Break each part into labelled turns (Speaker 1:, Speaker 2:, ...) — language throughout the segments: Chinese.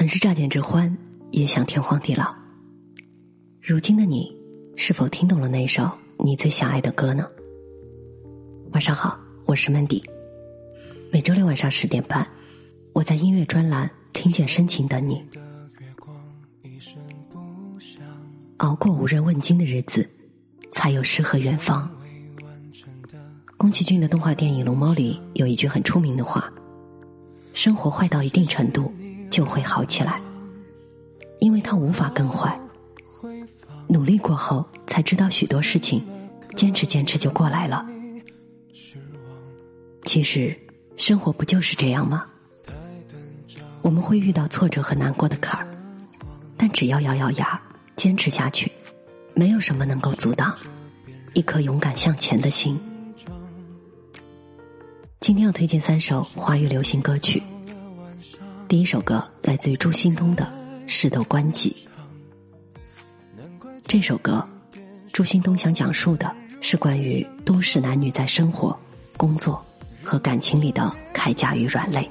Speaker 1: 曾是乍见之欢，也想天荒地老。如今的你，是否听懂了那首你最想爱的歌呢？晚上好，我是 Mandy。每周六晚上十点半，我在音乐专栏听见深情等你。熬过无人问津的日子，才有诗和远方。宫崎骏的动画电影《龙猫》里有一句很出名的话：“生活坏到一定程度，就会好起来，因为它无法更坏。努力过后，才知道许多事情，坚持坚持就过来了。其实，生活不就是这样吗？我们会遇到挫折和难过的坎儿，但只要咬咬牙，坚持下去，没有什么能够阻挡一颗勇敢向前的心。”今天要推荐三首华语流行歌曲。第一首歌来自于朱新东的《事都关己》。这首歌，朱新东想讲述的是关于都市男女在生活、工作和感情里的铠甲与软肋。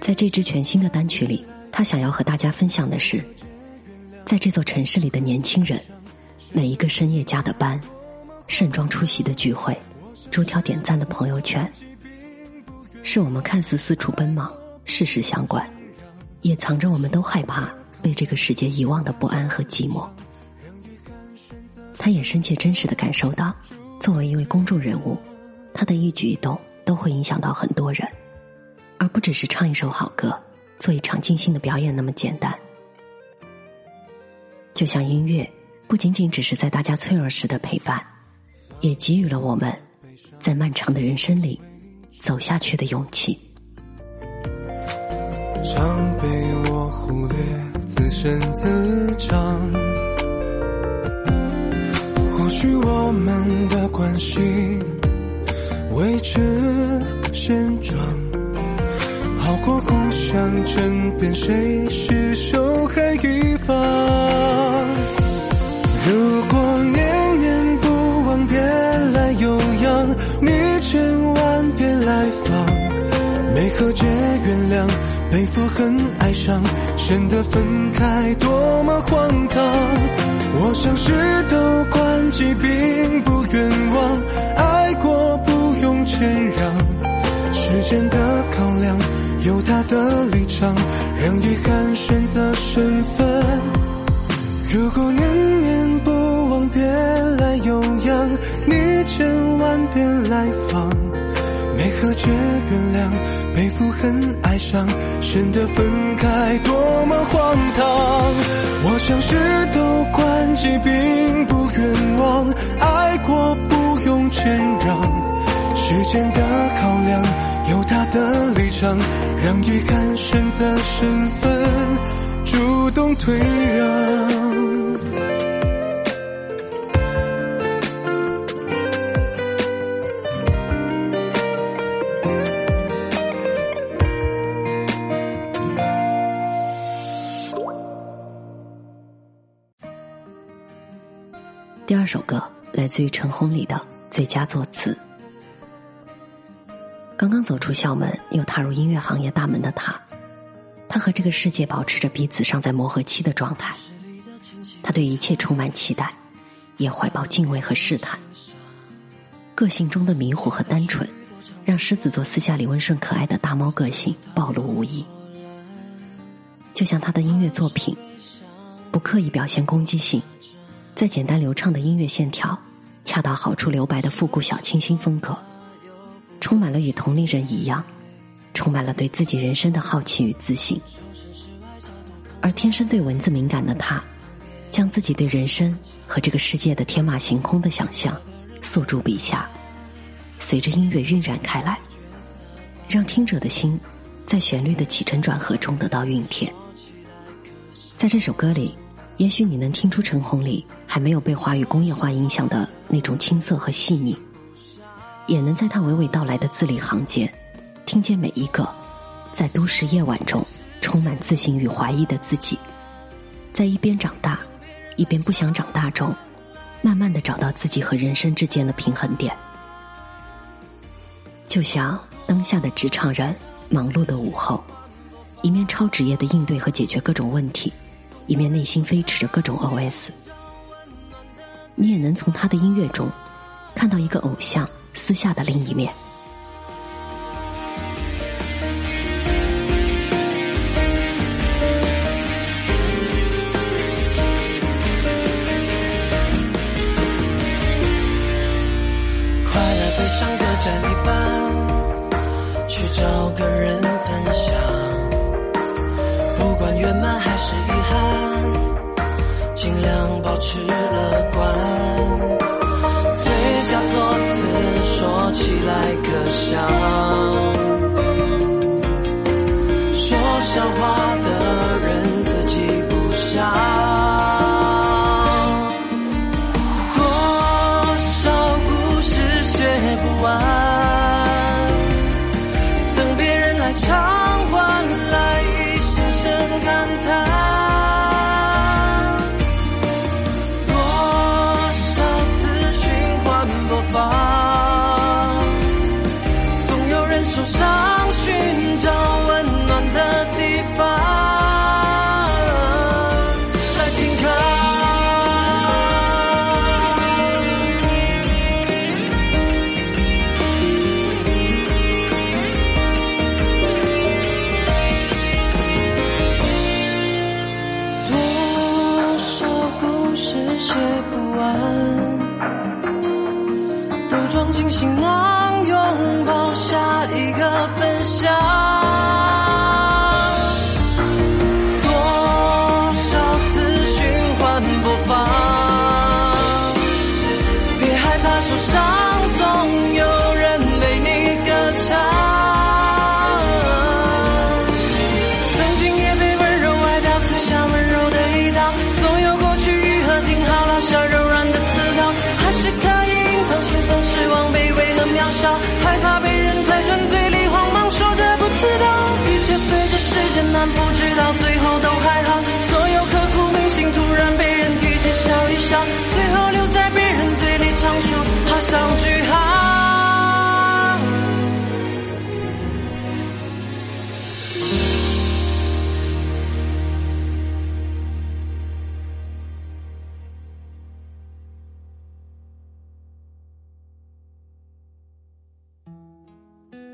Speaker 1: 在这支全新的单曲里，他想要和大家分享的是，在这座城市里的年轻人，每一个深夜加的班，盛装出席的聚会。逐条点赞的朋友圈，是我们看似四处奔忙、事事相关，也藏着我们都害怕被这个世界遗忘的不安和寂寞。他也深切真实的感受到，作为一位公众人物，他的一举一动都会影响到很多人，而不只是唱一首好歌、做一场尽兴的表演那么简单。就像音乐，不仅仅只是在大家脆弱时的陪伴，也给予了我们。在漫长的人生里，走下去的勇气。
Speaker 2: 常被我忽略，自身自长。或许我们的关系维持现状，好过互相争辩谁是受害一方。如和解原谅，背负恨哀伤，显得分开多么荒唐。我想事都关机，并不冤枉，爱过不用谦让，时间的考量有他的立场，让遗憾选择身份。如果念念不忘，别来有恙，你千万别来访。没和解原谅，背负恨哀伤，显得分开多么荒唐。我想是都关机，并不冤枉，爱过不用谦让，时间的考量有他的立场，让遗憾选择身份，主动退让。
Speaker 1: 二首歌来自于陈鸿礼的《最佳作词》。刚刚走出校门，又踏入音乐行业大门的他，他和这个世界保持着彼此尚在磨合期的状态。他对一切充满期待，也怀抱敬畏和试探。个性中的迷糊和单纯，让狮子座私下里温顺可爱的大猫个性暴露无遗。就像他的音乐作品，不刻意表现攻击性。在简单流畅的音乐线条，恰到好处留白的复古小清新风格，充满了与同龄人一样，充满了对自己人生的好奇与自信。而天生对文字敏感的他，将自己对人生和这个世界的天马行空的想象诉诸笔下，随着音乐晕染开来，让听者的心在旋律的起承转合中得到熨帖。在这首歌里。也许你能听出陈鸿里还没有被华语工业化影响的那种青涩和细腻，也能在他娓娓道来的字里行间，听见每一个在都市夜晚中充满自信与怀疑的自己，在一边长大，一边不想长大中，慢慢的找到自己和人生之间的平衡点。就像当下的职场人，忙碌的午后，一面超职业的应对和解决各种问题，一面内心飞驰着各种 OS。你也能从他的音乐中，看到一个偶像私下的另一面。
Speaker 3: 找个人吃了关最佳作词说起来可笑说笑话的人自己不想多少故事写不完等别人来偿还来一声声感叹。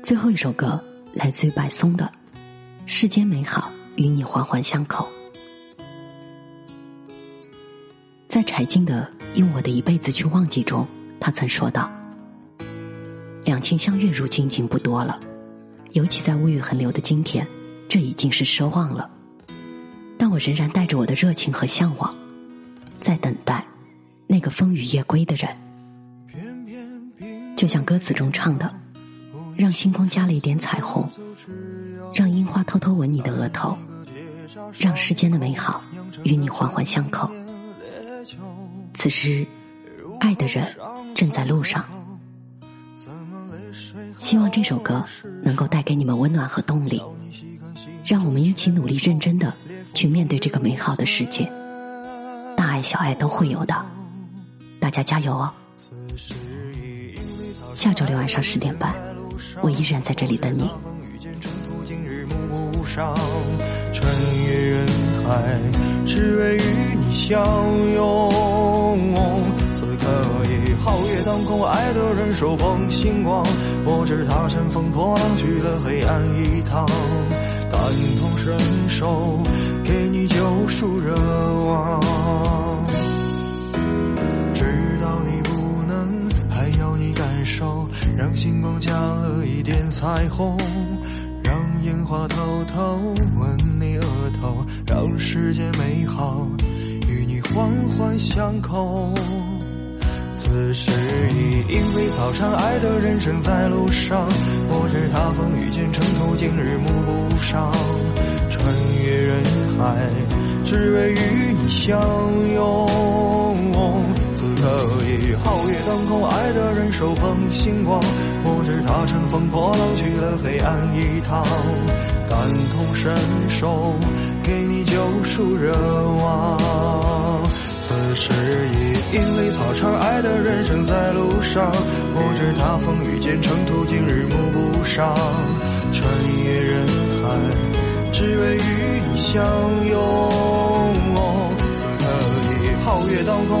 Speaker 1: 最后一首歌来自于白松的。世间美好与你环环相扣，在柴静的《用我的一辈子去忘记》中，他曾说道：“两情相悦如今已经不多了，尤其在物欲横流的今天，这已经是奢望了。但我仍然带着我的热情和向往，在等待那个风雨夜归的人。就像歌词中唱的，让星光加了一点彩虹。”让樱花偷偷吻你的额头，让世间的美好与你环环相扣。此时，爱的人正在路上。希望这首歌能够带给你们温暖和动力，让我们一起努力认真的去面对这个美好的世界。大爱小爱都会有的，大家加油哦！下周六晚上十点半，我依然在这里等你。
Speaker 3: 上穿越人海，只为与你相拥。此刻已皓月当空，爱的人手捧星光，我只踏乘风破浪去了黑暗一趟，感同身受，给你救赎热望。知道你不能，还要你感受，让星光加彩虹。让烟花偷偷吻你额头，让世界美好与你环环相扣。此时已莺飞草长，爱的人生在路上。我知他风雨兼程途，经日暮不赏。穿越人海，只为与你相拥。此刻已皓月当空，爱的人手捧星光。我他乘风破浪去了黑暗一趟，感同身受，给你救赎热望。此时已莺飞草长，爱的人生在路上。我知他风雨兼程途，经日暮不赏。穿越人海。
Speaker 4: 只为与你相拥。此刻已皓月当空，